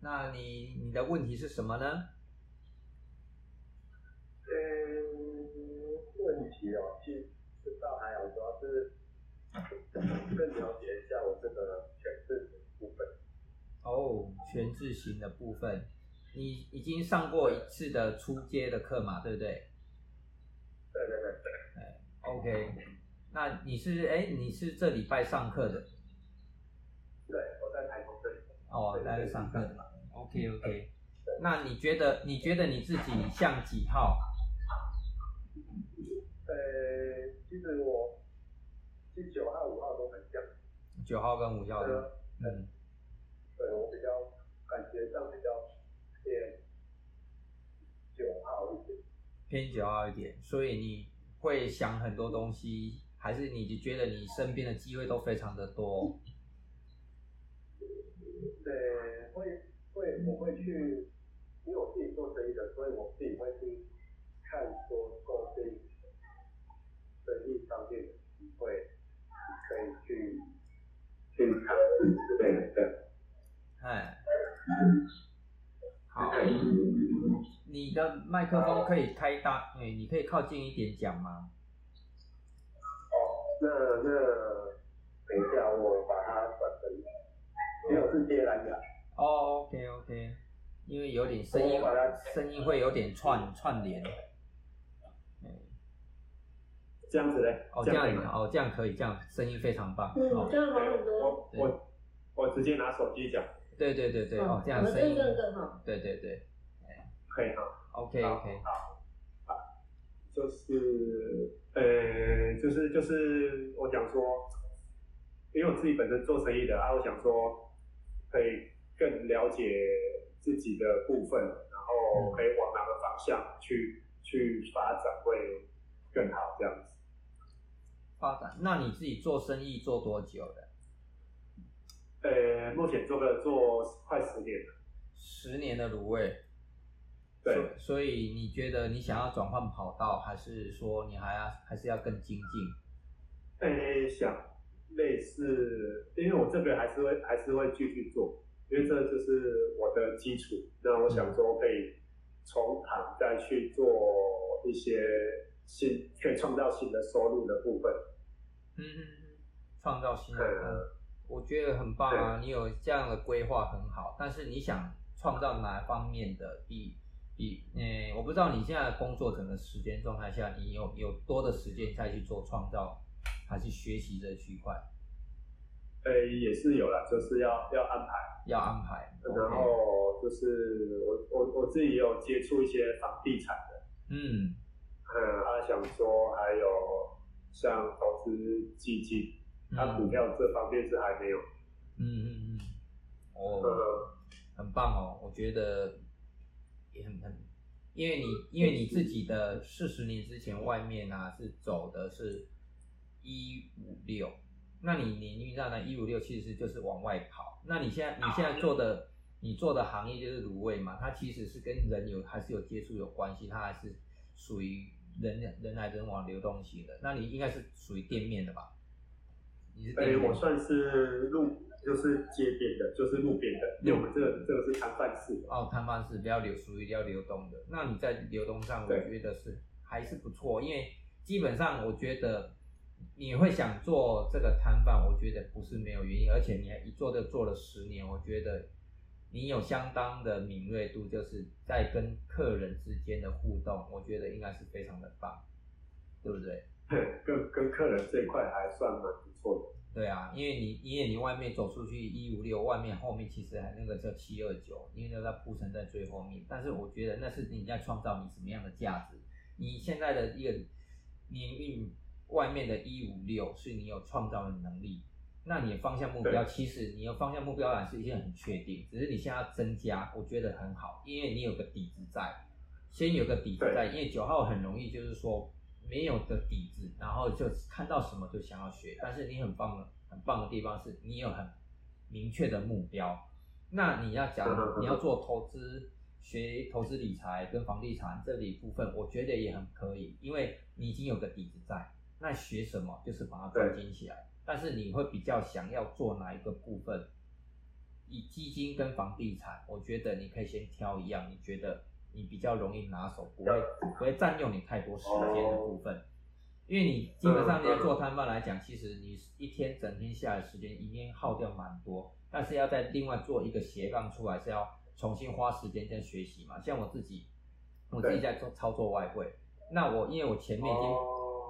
那你你的问题是什么呢？嗯，问题哦，其实倒还好，主要是更了解一下我这个全字型部分。哦，全字型的部分，你已经上过一次的初阶的课嘛，对不对？对对对对。哎，OK，那你是哎，你是这礼拜上课的？哦，在这上课的嘛。OK OK，那你觉得你觉得你自己像几号？呃，其实我是九号、五号都很像。九号跟五号的，嗯，对我比较感觉上比较偏九号一点。偏九号一点，所以你会想很多东西，还是你就觉得你身边的机会都非常的多？对，会会我会去，因为我自己做生意的，所以我自己会去看说做这生意方面的机会，可以去去尝试之类的。哎，好，你的麦克风可以开大，哎，你可以靠近一点讲吗？哦，那那等一下我因为我是接蓝牙。哦，OK OK，因为有点声音，声音会有点串串联。这样子嘞？哦，这样哦，这样可以，这样声音非常棒。嗯，这样好很多。我我直接拿手机讲。对对对对，哦，这样声音更好。对对对，可以哈。OK OK。好，好，就是呃，就是就是我想说，因为我自己本身做生意的啊，我想说可以更了解自己的部分，然后可以往哪个方向去去发展会更好这样子。发展？那你自己做生意做多久了？呃，目前做了做快十年了。十年的卤味。对。所以你觉得你想要转换跑道，还是说你还要还是要更精进？呃，想类似，因为我这个还是会还是会继续做，因为这就是我的基础。那我想说可以从旁再去做一些新，可以创造新的收入的部分。嗯嗯嗯，创造新的。我觉得很棒啊！你有这样的规划很好，但是你想创造哪方面的？比比，嗯，我不知道你现在工作整个时间状态下，你有有多的时间再去做创造，还是学习这区块？呃，也是有了，就是要要安排，要安排。然后就是我我我自己也有接触一些房地产的，嗯，嗯，他想说还有像投资基金。他股票这方面是还没有，嗯嗯嗯，哦，很棒哦，我觉得也很很，因为你因为你自己的四十年之前外面啊是走的是一五六，那你年运上呢一五六其实就是往外跑，那你现在你现在做的你做的行业就是卤味嘛，它其实是跟人有还是有接触有关系，它还是属于人人来人往流动型的，那你应该是属于店面的吧？你是哎，我算是路，就是街边的，就是路边的。因为我们这个这个是摊贩式的。哦，摊贩式比较流，属于比较流动的。那你在流动上，我觉得是还是不错，因为基本上我觉得你会想做这个摊贩，我觉得不是没有原因，而且你还一做就做了十年，我觉得你有相当的敏锐度，就是在跟客人之间的互动，我觉得应该是非常的棒，对不对？跟跟客人这一块还算蛮不错的。对啊，因为你因为你外面走出去一五六，外面后面其实还那个叫七二九，因为那个铺陈在最后面。但是我觉得那是你在创造你什么样的价值。你现在的一个年运外面的一五六是你有创造的能力，那你的方向目标其实你的方向目标还是一件很确定，只是你现在要增加，我觉得很好，因为你有个底子在，先有个底子在，因为九号很容易就是说。没有的底子，然后就看到什么就想要学。但是你很棒的、很棒的地方是你有很明确的目标。那你要讲你要做投资、学投资理财跟房地产这里部分，我觉得也很可以，因为你已经有个底子在。那学什么就是把它关进起来。但是你会比较想要做哪一个部分？以基金跟房地产，我觉得你可以先挑一样，你觉得你比较容易拿手，不会不会占用你太多时间的部分。因为你基本上你要做摊贩来讲，其实你一天整天下来时间一定耗掉蛮多，但是要再另外做一个斜杠出来，是要重新花时间在学习嘛。像我自己，我自己在做操作外汇，那我因为我前面已经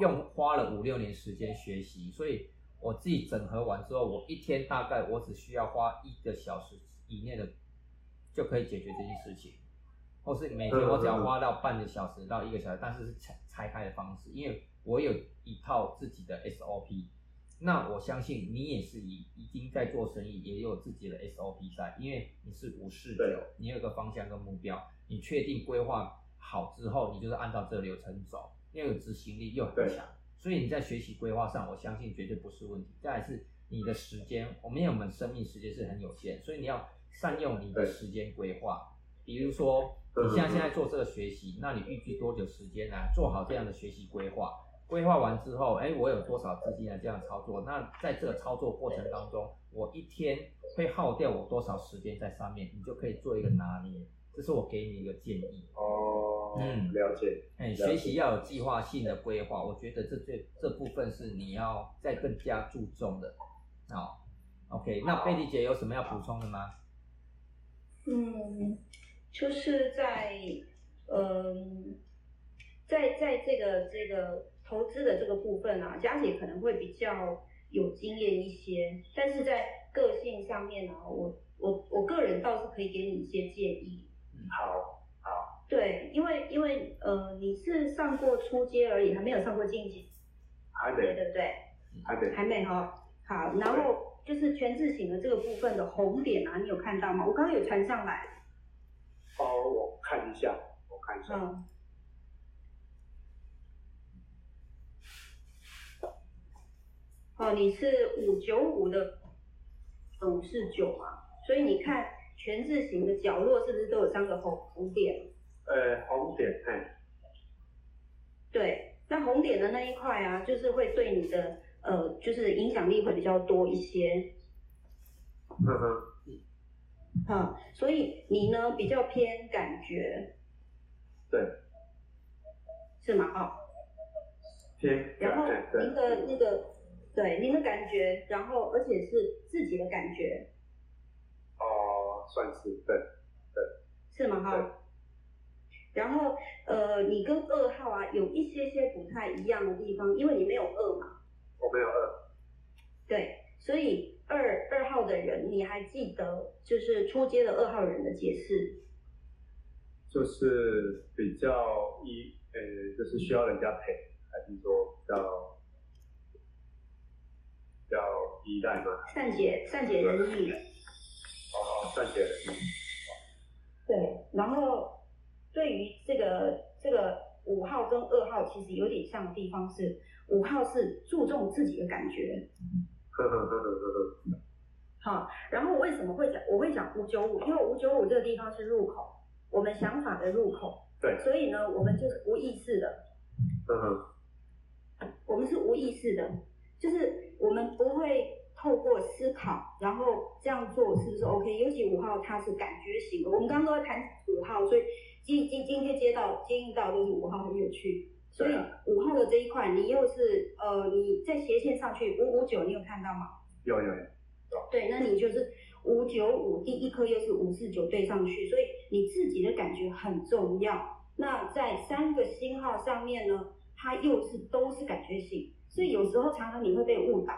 用花了五六年时间学习，所以我自己整合完之后，我一天大概我只需要花一个小时以内的就可以解决这件事情，或是每天我只要花到半个小时到一个小时，但是是拆拆开的方式，因为。我有一套自己的 SOP，那我相信你也是已已经在做生意，也有自己的 SOP 在，因为你是无视九，你有个方向跟目标，你确定规划好之后，你就是按照这个流程走，又有执行力又很强，所以你在学习规划上，我相信绝对不是问题。再来是你的时间，我们因为我们生命时间是很有限，所以你要善用你的时间规划，比如说你现在现在做这个学习，那你预计多久时间来做好这样的学习规划？规划完之后，哎，我有多少资金来这样操作？那在这个操作过程当中，我一天会耗掉我多少时间在上面？你就可以做一个拿捏。这是我给你一个建议。哦，嗯，了解。哎，学习要有计划性的规划，我觉得这这这部分是你要再更加注重的。好，OK，那贝蒂姐有什么要补充的吗？嗯，就是在，嗯，在在这个这个。投资的这个部分啊，佳姐可能会比较有经验一些，但是在个性上面呢，我我我个人倒是可以给你一些建议。嗯，好。对，因为因为呃，你是上过初阶而已，还没有上过进阶。还没，对不对？还没，还没哈。好，然后就是全字型的这个部分的红点啊，你有看到吗？我刚刚有传上来。哦，我看一下，我看一下。嗯。哦，你是五九五的五四九嘛？所以你看全字形的角落是不是都有三个红红点？呃，红点，哎，对，那红点的那一块啊，就是会对你的呃，就是影响力会比较多一些。嗯哼。好，所以你呢比较偏感觉。对。是吗？哦。偏。然后您的那个。对您的感觉，然后而且是自己的感觉，哦，算是对对，是吗？哈，然后呃，你跟二号啊有一些些不太一样的地方，因为你没有二嘛，我没有二，对，所以二二号的人，你还记得就是出街的二号人的解释，就是比较依呃，就是需要人家陪，还是说比较。叫依赖吗？善解善解人意。哦，善解人意。对，然后对于这个这个五号跟二号其实有点像的地方是，五号是注重自己的感觉。呵呵呵呵呵呵。好，然后为什么会讲我会讲五九五？因为五九五这个地方是入口，我们想法的入口。对。所以呢，我们就是无意识的。嗯哼。我们是无意识的。就是我们不会透过思考，然后这样做是不是 OK？尤其五号他是感觉型的，我们刚刚都在谈五号，所以今今今天接到接应到都是五号很有趣，所以五号的这一块你又是呃你在斜线上去五五九，你有看到吗？有有有。对，那你就是五九五第一颗又是五四九对上去，所以你自己的感觉很重要。那在三个星号上面呢，它又是都是感觉型。所以有时候常常你会被误导。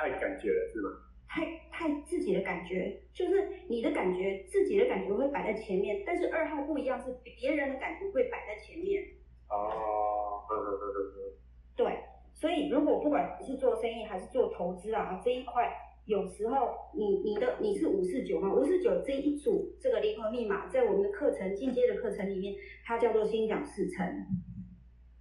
太感觉了是吗？太太自己的感觉，就是你的感觉，自己的感觉会摆在前面，但是二号不一样，是别人的感觉会摆在前面。哦，呵呵呵呵呵。对，所以如果不管是做生意还是做投资啊这一块，有时候你你的你是五四九嘛，五四九这一组这个灵魂密码，在我们的课程进阶的课程里面，它叫做心想事成。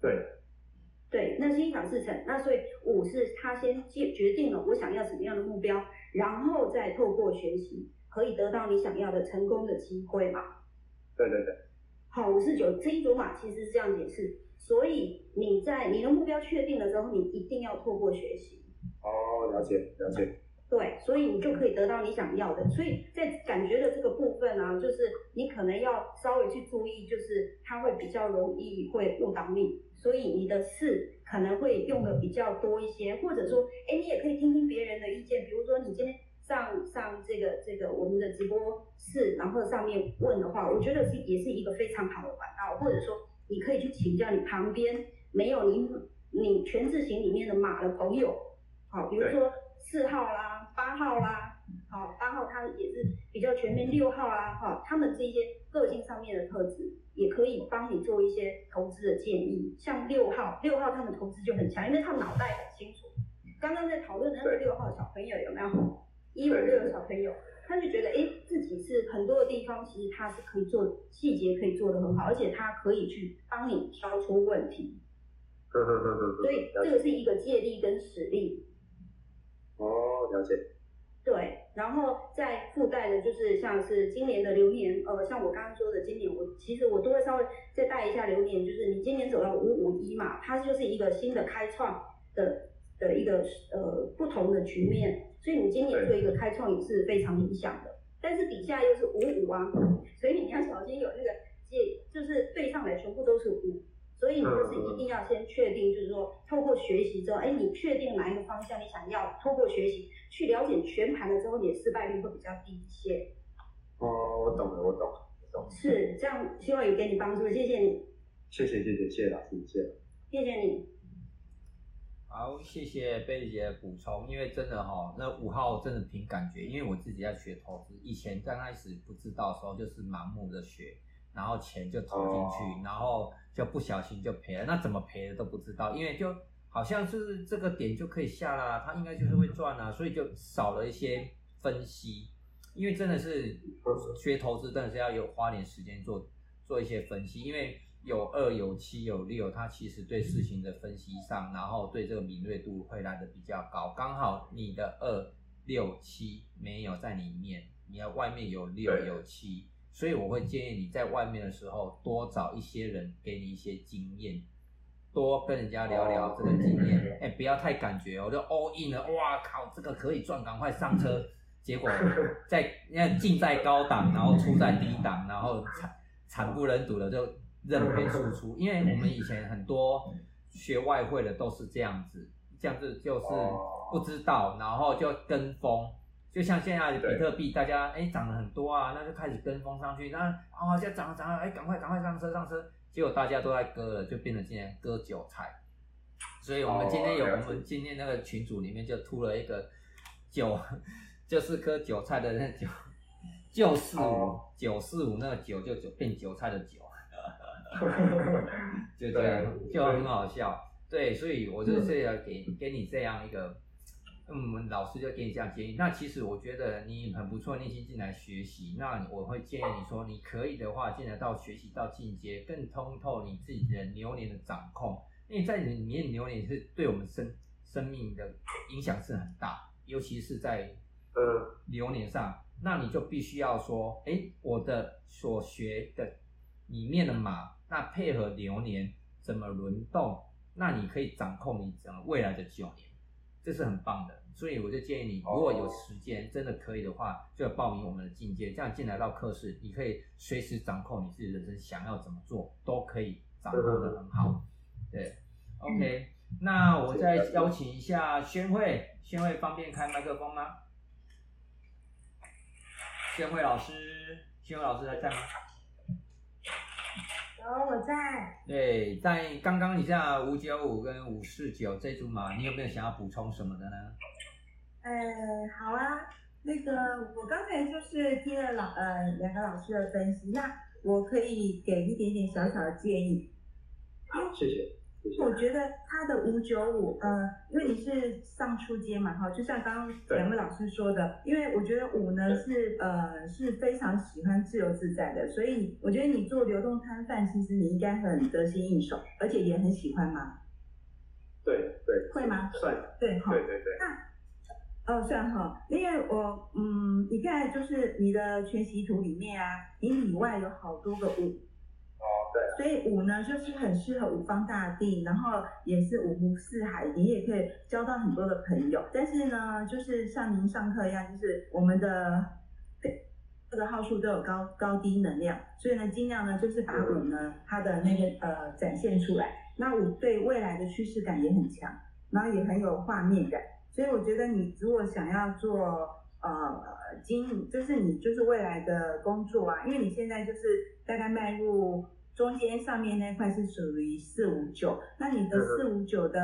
对，对，那心想事成，那所以五是他先决决定了我想要什么样的目标，然后再透过学习可以得到你想要的成功的机会嘛。对对对。好，五四九这一组码其实是这样解释，所以你在你的目标确定了之后，你一定要透过学习。哦，了解了解。对，所以你就可以得到你想要的。所以在感觉的这个部分呢、就是你可能要稍微去注意，就是它会比较容易会误导你，所以你的是可能会用的比较多一些，或者说，哎，你也可以听听别人的意见，比如说你今天上上这个这个我们的直播室，然后上面问的话，我觉得是也是一个非常好的管道，或者说你可以去请教你旁边没有你你全字型里面的马的朋友，好，比如说四号啦、八号啦，好，八号他也是比较全面，六号啊，哈，他们这些个性上面的特质，也可以帮你做一些投资的建议。像六号，六号他们投资就很强，因为他们脑袋很清楚。刚刚在讨论的那个六号小朋友有没有？一五六的小朋友，他就觉得，哎，自己是很多的地方，其实他是可以做细节，可以做得很好，而且他可以去帮你挑出问题。呵呵呵呵呵。所以这个是一个借力跟实力。哦，了解。对，然后再附带的就是像是今年的流年，呃，像我刚刚说的，今年我其实我都会稍微再带一下流年，就是你今年走到五五一嘛，它就是一个新的开创的的一个呃不同的局面，所以你今年做一个开创也是非常理想的。但是底下又是五五啊，所以你要小心有那个借，就是对上来全部都是五。所以你就是一定要先确定，就是说透过学习之后，哎，你确定哪一个方向你想要，透过学习去了解全盘了之后，你的失败率会比较低一些。哦，我懂了，我懂了，我懂了。是这样，希望有给你帮助，谢谢你，谢谢谢谢谢谢老师，谢谢。谢谢你。好，谢谢贝姐的补充，因为真的哈、那五号真的凭感觉，因为我自己在学投资，以前刚开始不知道的时候就是盲目的学，然后钱就投进去，哦然后就不小心就赔了，那怎么赔的都不知道，因为就好像是这个点就可以下啦，他应该就是会赚啊，所以就少了一些分析，因为真的是学投资真的是要有花点时间做做一些分析，因为有二有七有六，它其实对事情的分析上，然后对这个敏锐度会来的比较高。刚好你的二六七没有在里面，你要外面有六对有七，所以我会建议你在外面的时候多找一些人给你一些经验。多跟人家聊聊这个经验，哎、不要太感觉我，就 all in 了，哇靠，这个可以赚，赶快上车。结果 在那进在高档，然后出在低档，然后惨惨不忍睹的就认赔输出。因为我们以前很多学外汇的都是这样子，这样子就是不知道，然后就跟风。就像现在的比特币，大家哎涨了很多啊，那就开始跟风上去，那啊现在涨了涨了，哎赶快赶快上车上车，结果大家都在割了，就变成今天割韭菜。所以我们今天有、哦我们今天那个群组里面就出了一个韭，就是割韭菜的那个韭，九四五哦。九四五那个韭就韭变韭菜的韭，就这样对就很好笑。对，所以我就是要给给你这样一个，嗯，老师就给你这样建议。那其实我觉得你很不错，你已经进来学习，那我会建议你说，你可以的话，进来到学习到进阶，更通透你自己的流年的掌控，因为在里面流年是对我们生生命的影响是很大，尤其是在呃，流年上，那你就必须要说，哎，我的所学的里面的马，那配合流年怎么轮动，那你可以掌控你整个未来的九年，这是很棒的。所以我就建议你，如果有时间，真的可以的话，就报名我们的进阶，这样进来到课室，你可以随时掌控你自己人生想要怎么做，都可以掌控的很好。对，OK，那我再邀请一下宣慧，宣慧方便开麦克风吗？宣慧老师，宣慧老师还在吗？有我在，对，在刚刚你像五九五跟五四九这组马，你有没有想要补充什么的呢？呃，好啊，那个我刚才就是听了老呃两个老师的分析，那我可以给一点点小小的建议。好，谢谢。我觉得他的五九五，呃，因为你是上初阶嘛，哈，就像刚刚两位老师说的，因为我觉得五呢是呃是非常喜欢自由自在的，所以我觉得你做流动摊贩，其实你应该很得心应手，而且也很喜欢嘛，对对，会吗？算，对哈。对对对，那哦，算哈，因为我嗯，你看就是你的全息图里面啊，你里外有好多个五，哦，对，所以五呢，就是很适合五方大地，然后也是五湖四海，你也可以交到很多的朋友。但是呢，就是像您上课一样，就是我们的这个号数都有高高低能量，所以呢，尽量呢就是把五呢它的那个呃展现出来。那五对未来的趋势感也很强，然后也很有画面感。所以我觉得你如果想要做呃经营，就是你就是未来的工作啊，因为你现在就是大概迈入中间上面那块是属于四五九，那你的四五九的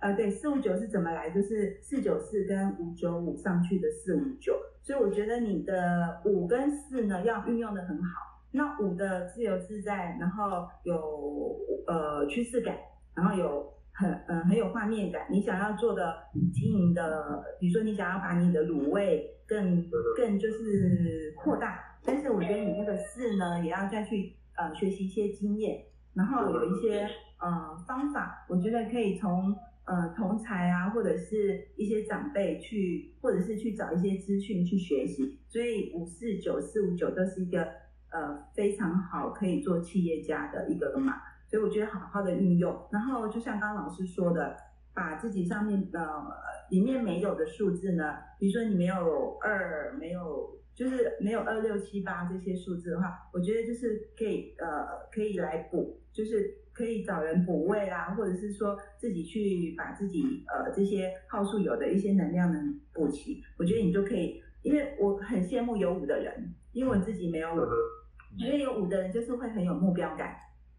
呃对四五九是怎么来？就是四九四跟五九五上去的四五九，所以我觉得你的五跟四呢要运用的很好。那五的自由自在，然后有呃趋势感，然后有很嗯很有画面感。你想要做的经营的，比如说你想要把你的卤味更更就是扩大，但是我觉得你那个四呢，也要再去呃学习一些经验，然后有一些呃方法，我觉得可以从呃同才啊，或者是一些长辈去，或者是去找一些资讯去学习。所以五四九四五九都是一个。呃，非常好，可以做企业家的一个码，所以我觉得好好的运用。然后就像刚刚老师说的，把自己上面呃里面没有的数字呢，比如说你没有二，没有就是没有二六七八这些数字的话，我觉得就是可以呃可以来补，就是可以找人补位啦，或者是说自己去把自己呃这些号数有的一些能量能补齐。我觉得你就可以，因为我很羡慕有五的人，因为我自己没有五。因为有五的人就是会很有目标感，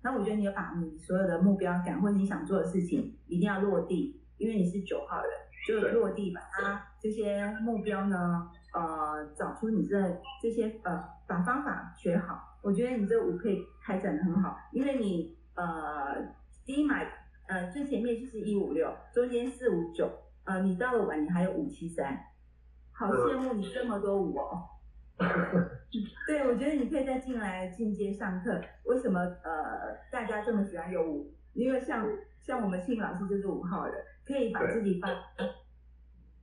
那我觉得你要把你所有的目标感或者你想做的事情一定要落地，因为你是九号人，就落地把它这些目标呢，呃，找出你这这些呃，把方法学好。我觉得你这五可以开展的很好，因为你呃第一买呃最前面就是一五六，中间四五九，呃你到了晚你还有五七三，好羡慕你这么多五哦。对，我觉得你可以再进来进阶上课。为什么呃大家这么喜欢有五？因为像像我们庆老师就是五号人，可以把自己发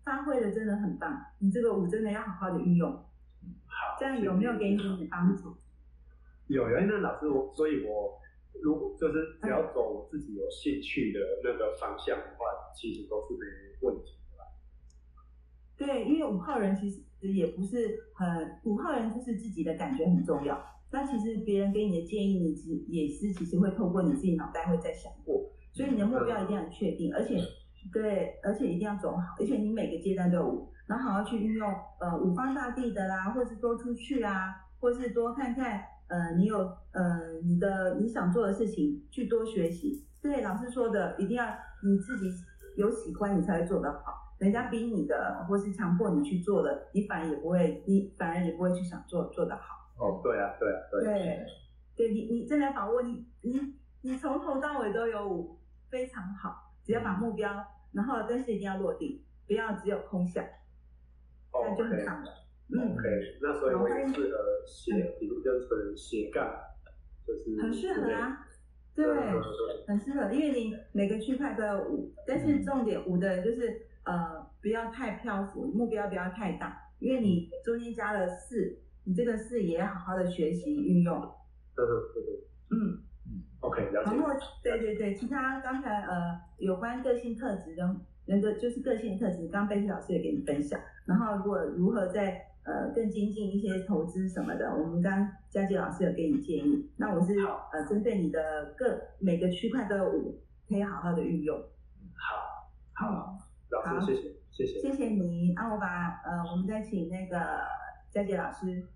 发挥的真的很棒。你这个五真的要好好的运用。好，这样有没有给你点帮助？有有，因为老师我，所以我如果就是只要走我自己有兴趣的那个方向的话，其实都是没问题的吧？对，因为五号人其实。实也不是很五号人，就是自己的感觉很重要。那其实别人给你的建议，你其也是其实会透过你自己脑袋会在想过。所以你的目标一定要确定，而且对，而且一定要走好，而且你每个阶段都有，然后好好去运用呃五方大地的啦，或是多出去啊，或是多看看呃你有呃你的你想做的事情，去多学习。对，老师说的，一定要你自己有喜欢，你才会做得好。人家逼你的，或是强迫你去做的，你反而也不会，你反而也不会去想做做得好。哦，对啊，对啊，对。对，对你，你真的把握，你你你从头到尾都有非常好，只要把目标，然后但是一定要落地，不要只有空想，那就很棒了。嗯，OK，那所以我也适合写，比如就是斜杠，就是很适合啊。对，很适合，因为你每个区块都有五，但是重点五的就是。呃，不要太漂浮，目标不要太大，因为你中间加了四，你这个四也要好好的学习运用。对对对对。嗯嗯，OK，了解。然后，对对对，其他刚才呃有关个性特质的，人的就是个性特质，刚贝蒂老师也给你分享。然后如果如何在呃更精进一些投资什么的，我们刚佳杰老师有给你建议。那我是呃针对你的各每个区块都有五，可以好好的运用。好，好。老师，谢谢，谢谢，谢谢你。那我把呃，我们再请那个佳杰老师。